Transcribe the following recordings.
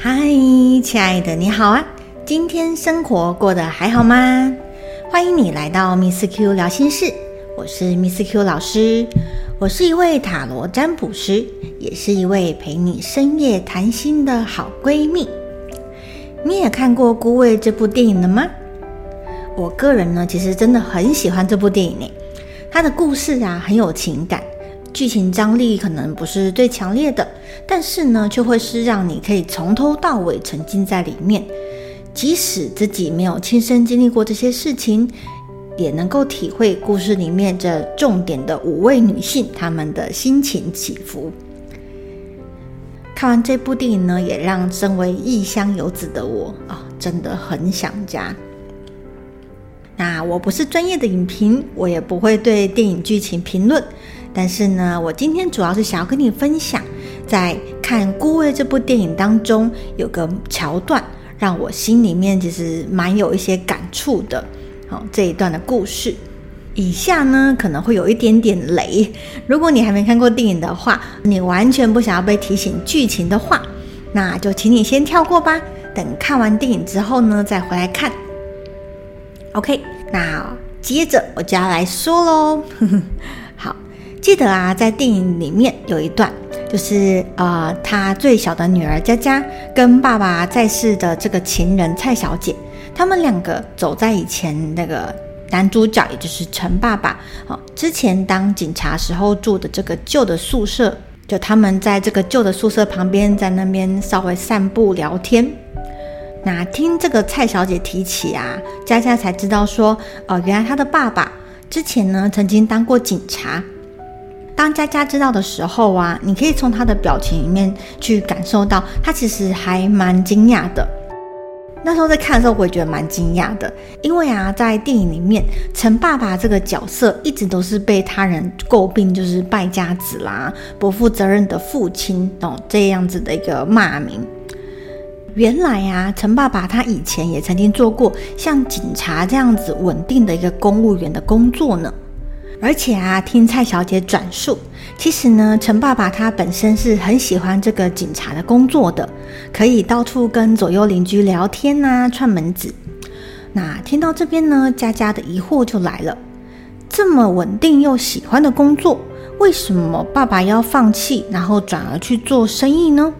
嗨，亲爱的，你好啊！今天生活过得还好吗？欢迎你来到 Miss Q 聊心事，我是 Miss Q 老师，我是一位塔罗占卜师，也是一位陪你深夜谈心的好闺蜜。你也看过《孤味》这部电影了吗？我个人呢，其实真的很喜欢这部电影呢。它的故事啊，很有情感。剧情张力可能不是最强烈的，但是呢，却会是让你可以从头到尾沉浸在里面，即使自己没有亲身经历过这些事情，也能够体会故事里面这重点的五位女性她们的心情起伏。看完这部电影呢，也让身为异乡游子的我啊，真的很想家。那我不是专业的影评，我也不会对电影剧情评论。但是呢，我今天主要是想要跟你分享，在看《孤味》这部电影当中，有个桥段让我心里面其实蛮有一些感触的。好，这一段的故事，以下呢可能会有一点点雷。如果你还没看过电影的话，你完全不想要被提醒剧情的话，那就请你先跳过吧。等看完电影之后呢，再回来看。OK，那接着我就要来说喽。记得啊，在电影里面有一段，就是呃，他最小的女儿佳佳跟爸爸在世的这个情人蔡小姐，他们两个走在以前那个男主角，也就是陈爸爸，哦，之前当警察时候住的这个旧的宿舍，就他们在这个旧的宿舍旁边，在那边稍微散步聊天。那听这个蔡小姐提起啊，佳佳才知道说，哦，原来她的爸爸之前呢曾经当过警察。当佳佳知道的时候啊，你可以从她的表情里面去感受到，她其实还蛮惊讶的。那时候在看的时候，我也觉得蛮惊讶的，因为啊，在电影里面，陈爸爸这个角色一直都是被他人诟病，就是败家子啦、不负责任的父亲哦这样子的一个骂名。原来啊，陈爸爸他以前也曾经做过像警察这样子稳定的一个公务员的工作呢。而且啊，听蔡小姐转述，其实呢，陈爸爸他本身是很喜欢这个警察的工作的，可以到处跟左右邻居聊天呐，串门子。那听到这边呢，佳佳的疑惑就来了：这么稳定又喜欢的工作，为什么爸爸要放弃，然后转而去做生意呢？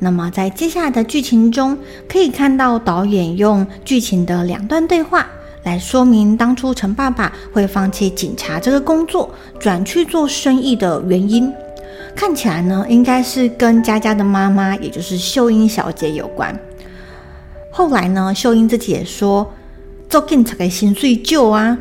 那么在接下来的剧情中，可以看到导演用剧情的两段对话。来说明当初陈爸爸会放弃警察这个工作，转去做生意的原因。看起来呢，应该是跟佳佳的妈妈，也就是秀英小姐有关。后来呢，秀英自己也说，做警察的薪水旧啊，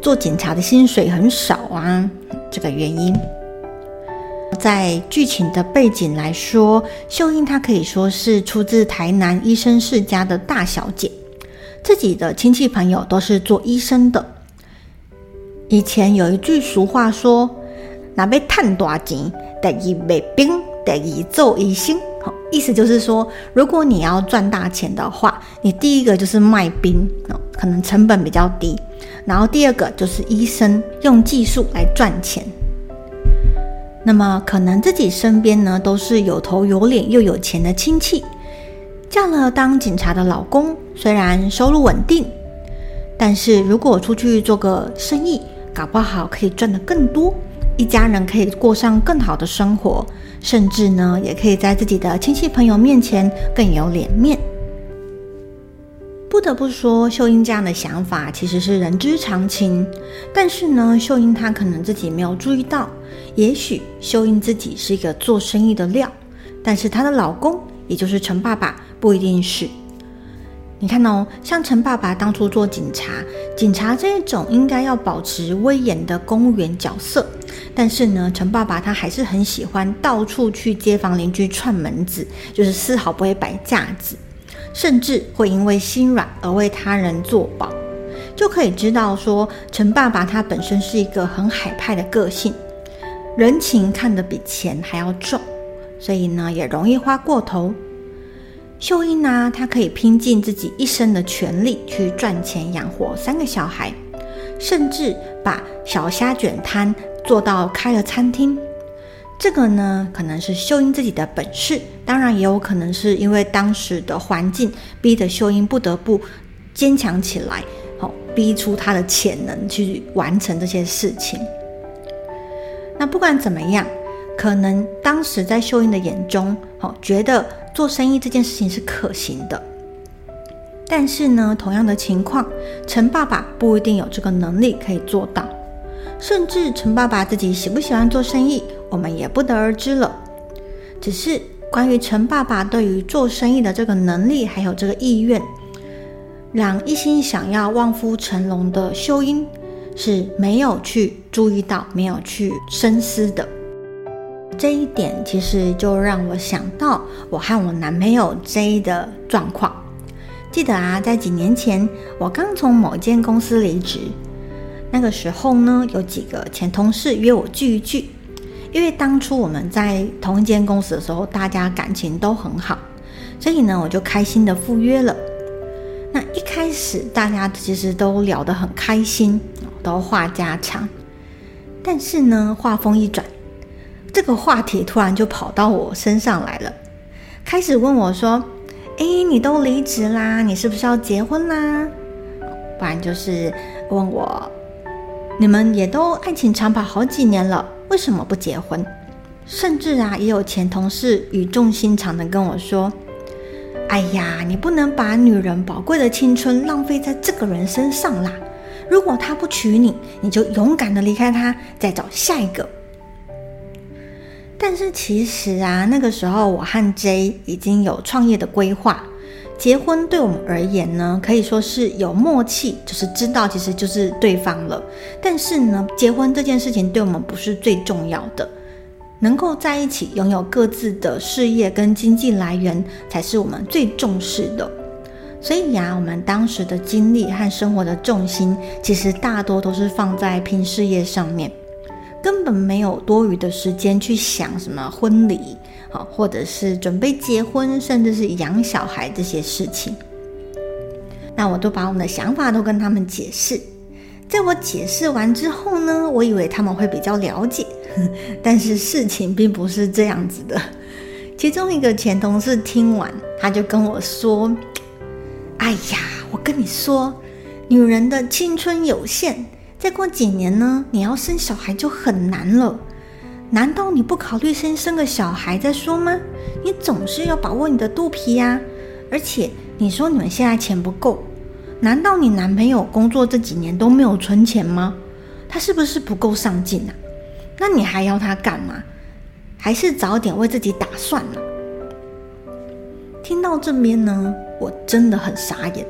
做警察的薪水很少啊，这个原因。在剧情的背景来说，秀英她可以说是出自台南医生世家的大小姐。自己的亲戚朋友都是做医生的。以前有一句俗话说：“拿被探大钱，得一卖兵，得一做医生。”，意思就是说，如果你要赚大钱的话，你第一个就是卖兵，可能成本比较低；然后第二个就是医生，用技术来赚钱。那么，可能自己身边呢都是有头有脸又有钱的亲戚。嫁了当警察的老公，虽然收入稳定，但是如果出去做个生意，搞不好可以赚得更多，一家人可以过上更好的生活，甚至呢，也可以在自己的亲戚朋友面前更有脸面。不得不说，秀英这样的想法其实是人之常情，但是呢，秀英她可能自己没有注意到，也许秀英自己是一个做生意的料，但是她的老公，也就是陈爸爸。不一定是，你看哦，像陈爸爸当初做警察，警察这一种应该要保持威严的公务员角色，但是呢，陈爸爸他还是很喜欢到处去街坊邻居串门子，就是丝毫不会摆架子，甚至会因为心软而为他人作保，就可以知道说，陈爸爸他本身是一个很海派的个性，人情看得比钱还要重，所以呢，也容易花过头。秀英呢，她可以拼尽自己一生的全力去赚钱养活三个小孩，甚至把小虾卷摊做到开了餐厅。这个呢，可能是秀英自己的本事，当然也有可能是因为当时的环境逼得秀英不得不坚强起来，好逼出她的潜能去完成这些事情。那不管怎么样，可能当时在秀英的眼中，好觉得做生意这件事情是可行的。但是呢，同样的情况，陈爸爸不一定有这个能力可以做到，甚至陈爸爸自己喜不喜欢做生意。我们也不得而知了。只是关于陈爸爸对于做生意的这个能力，还有这个意愿，让一心想要望夫成龙的秀英是没有去注意到、没有去深思的。这一点其实就让我想到我和我男朋友 J 的状况。记得啊，在几年前，我刚从某间公司离职，那个时候呢，有几个前同事约我聚一聚。因为当初我们在同一间公司的时候，大家感情都很好，所以呢，我就开心的赴约了。那一开始大家其实都聊得很开心，都话家常。但是呢，话锋一转，这个话题突然就跑到我身上来了，开始问我说：“哎，你都离职啦，你是不是要结婚啦？”不然就是问我：“你们也都爱情长跑好几年了。”为什么不结婚？甚至啊，也有前同事语重心长的跟我说：“哎呀，你不能把女人宝贵的青春浪费在这个人身上啦！如果他不娶你，你就勇敢的离开他，再找下一个。”但是其实啊，那个时候我和 J 已经有创业的规划。结婚对我们而言呢，可以说是有默契，就是知道其实就是对方了。但是呢，结婚这件事情对我们不是最重要的，能够在一起拥有各自的事业跟经济来源才是我们最重视的。所以呀，我们当时的精力和生活的重心，其实大多都是放在拼事业上面，根本没有多余的时间去想什么婚礼。好，或者是准备结婚，甚至是养小孩这些事情，那我都把我们的想法都跟他们解释。在我解释完之后呢，我以为他们会比较了解，但是事情并不是这样子的。其中一个前同事听完，他就跟我说：“哎呀，我跟你说，女人的青春有限，再过几年呢，你要生小孩就很难了。”难道你不考虑先生个小孩再说吗？你总是要把握你的肚皮呀！而且你说你们现在钱不够，难道你男朋友工作这几年都没有存钱吗？他是不是不够上进啊？那你还要他干嘛？还是早点为自己打算呢？听到这边呢，我真的很傻眼，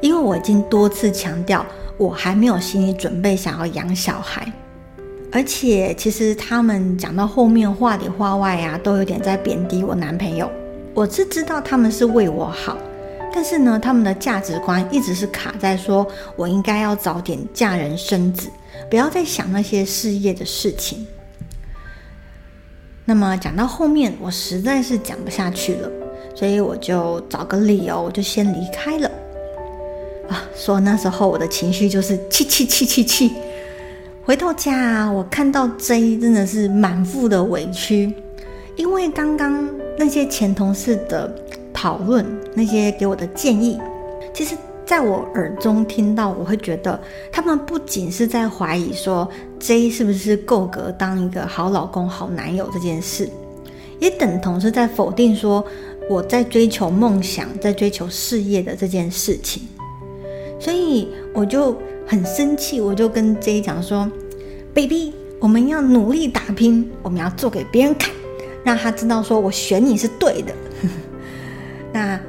因为我已经多次强调，我还没有心理准备想要养小孩。而且，其实他们讲到后面话里话外啊，都有点在贬低我男朋友。我是知道他们是为我好，但是呢，他们的价值观一直是卡在说我应该要早点嫁人生子，不要再想那些事业的事情。那么讲到后面，我实在是讲不下去了，所以我就找个理由，我就先离开了。啊，说那时候我的情绪就是气气气气气。回到家，我看到 J 真的是满腹的委屈，因为刚刚那些前同事的讨论，那些给我的建议，其实在我耳中听到，我会觉得他们不仅是在怀疑说 J 是不是够格当一个好老公、好男友这件事，也等同是在否定说我在追求梦想、在追求事业的这件事情，所以我就。很生气，我就跟 J 讲说：“baby，我们要努力打拼，我们要做给别人看，让他知道说我选你是对的。”那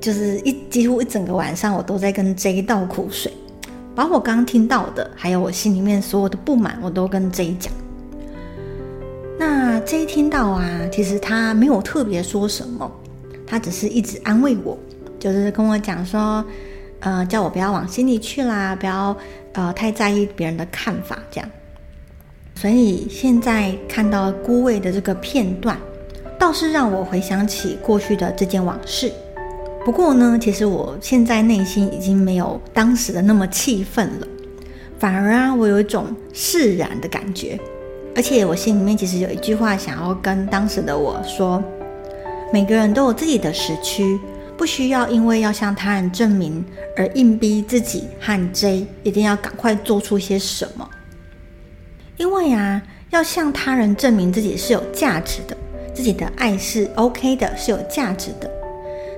就是一几乎一整个晚上，我都在跟 J 倒苦水，把我刚刚听到的，还有我心里面所有的不满，我都跟 J 讲。那 J 听到啊，其实他没有特别说什么，他只是一直安慰我，就是跟我讲说。呃，叫我不要往心里去啦，不要呃太在意别人的看法，这样。所以现在看到孤位的这个片段，倒是让我回想起过去的这件往事。不过呢，其实我现在内心已经没有当时的那么气愤了，反而啊，我有一种释然的感觉。而且我心里面其实有一句话想要跟当时的我说：每个人都有自己的时区，不需要因为要向他人证明而硬逼自己和 J 一定要赶快做出些什么。因为啊，要向他人证明自己是有价值的，自己的爱是 OK 的，是有价值的，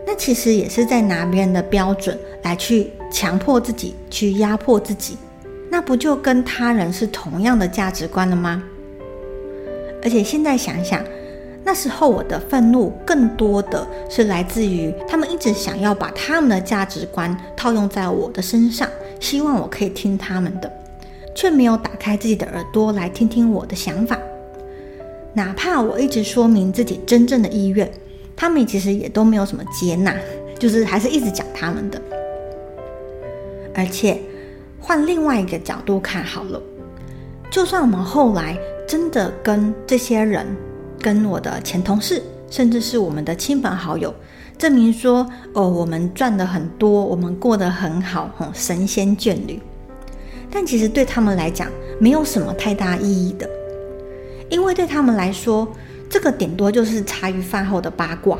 那其实也是在拿别人的标准来去强迫自己，去压迫自己。那不就跟他人是同样的价值观了吗？而且现在想想，那时候我的愤怒更多的是来自于他们一直想要把他们的价值观套用在我的身上，希望我可以听他们的，却没有打开自己的耳朵来听听我的想法。哪怕我一直说明自己真正的意愿，他们其实也都没有什么接纳，就是还是一直讲他们的。而且换另外一个角度看好了，就算我们后来。真的跟这些人，跟我的前同事，甚至是我们的亲朋好友，证明说，哦，我们赚的很多，我们过得很好，吼，神仙眷侣。但其实对他们来讲，没有什么太大意义的，因为对他们来说，这个顶多就是茶余饭后的八卦，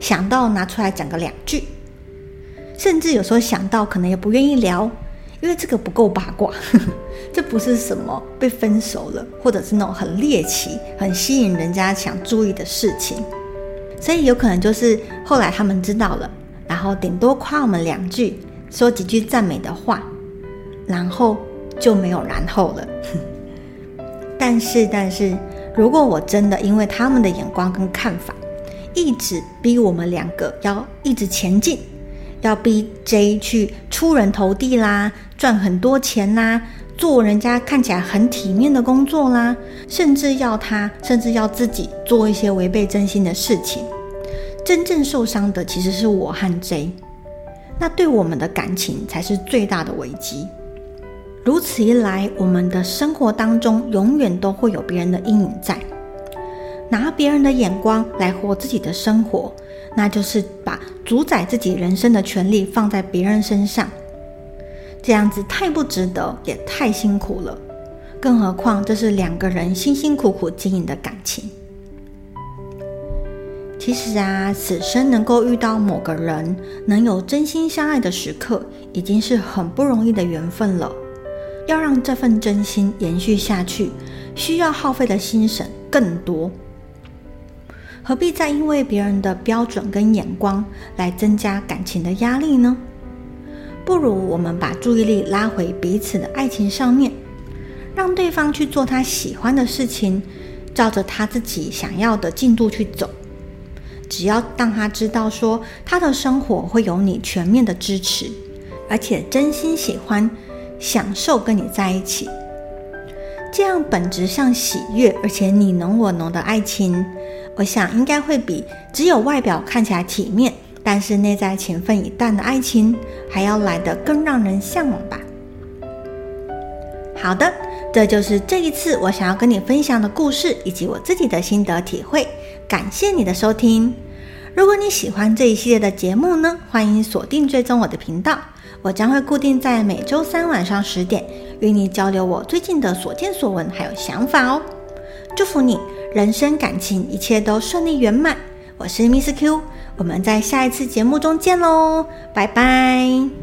想到拿出来讲个两句，甚至有时候想到可能也不愿意聊。因为这个不够八卦，这不是什么被分手了，或者是那种很猎奇、很吸引人家想注意的事情，所以有可能就是后来他们知道了，然后顶多夸我们两句，说几句赞美的话，然后就没有然后了。但是，但是如果我真的因为他们的眼光跟看法，一直逼我们两个要一直前进。要逼 J 去出人头地啦，赚很多钱啦，做人家看起来很体面的工作啦，甚至要他，甚至要自己做一些违背真心的事情。真正受伤的其实是我和 J，那对我们的感情才是最大的危机。如此一来，我们的生活当中永远都会有别人的阴影在，拿别人的眼光来活自己的生活。那就是把主宰自己人生的权利放在别人身上，这样子太不值得，也太辛苦了。更何况这是两个人辛辛苦苦经营的感情。其实啊，此生能够遇到某个人，能有真心相爱的时刻，已经是很不容易的缘分了。要让这份真心延续下去，需要耗费的心神更多。何必再因为别人的标准跟眼光来增加感情的压力呢？不如我们把注意力拉回彼此的爱情上面，让对方去做他喜欢的事情，照着他自己想要的进度去走。只要让他知道说他的生活会有你全面的支持，而且真心喜欢、享受跟你在一起，这样本质上喜悦而且你侬我侬的爱情。我想应该会比只有外表看起来体面，但是内在情分已淡的爱情还要来得更让人向往吧。好的，这就是这一次我想要跟你分享的故事以及我自己的心得体会。感谢你的收听。如果你喜欢这一系列的节目呢，欢迎锁定追踪我的频道，我将会固定在每周三晚上十点与你交流我最近的所见所闻还有想法哦。祝福你。人生感情一切都顺利圆满，我是 Miss Q，我们在下一次节目中见喽，拜拜。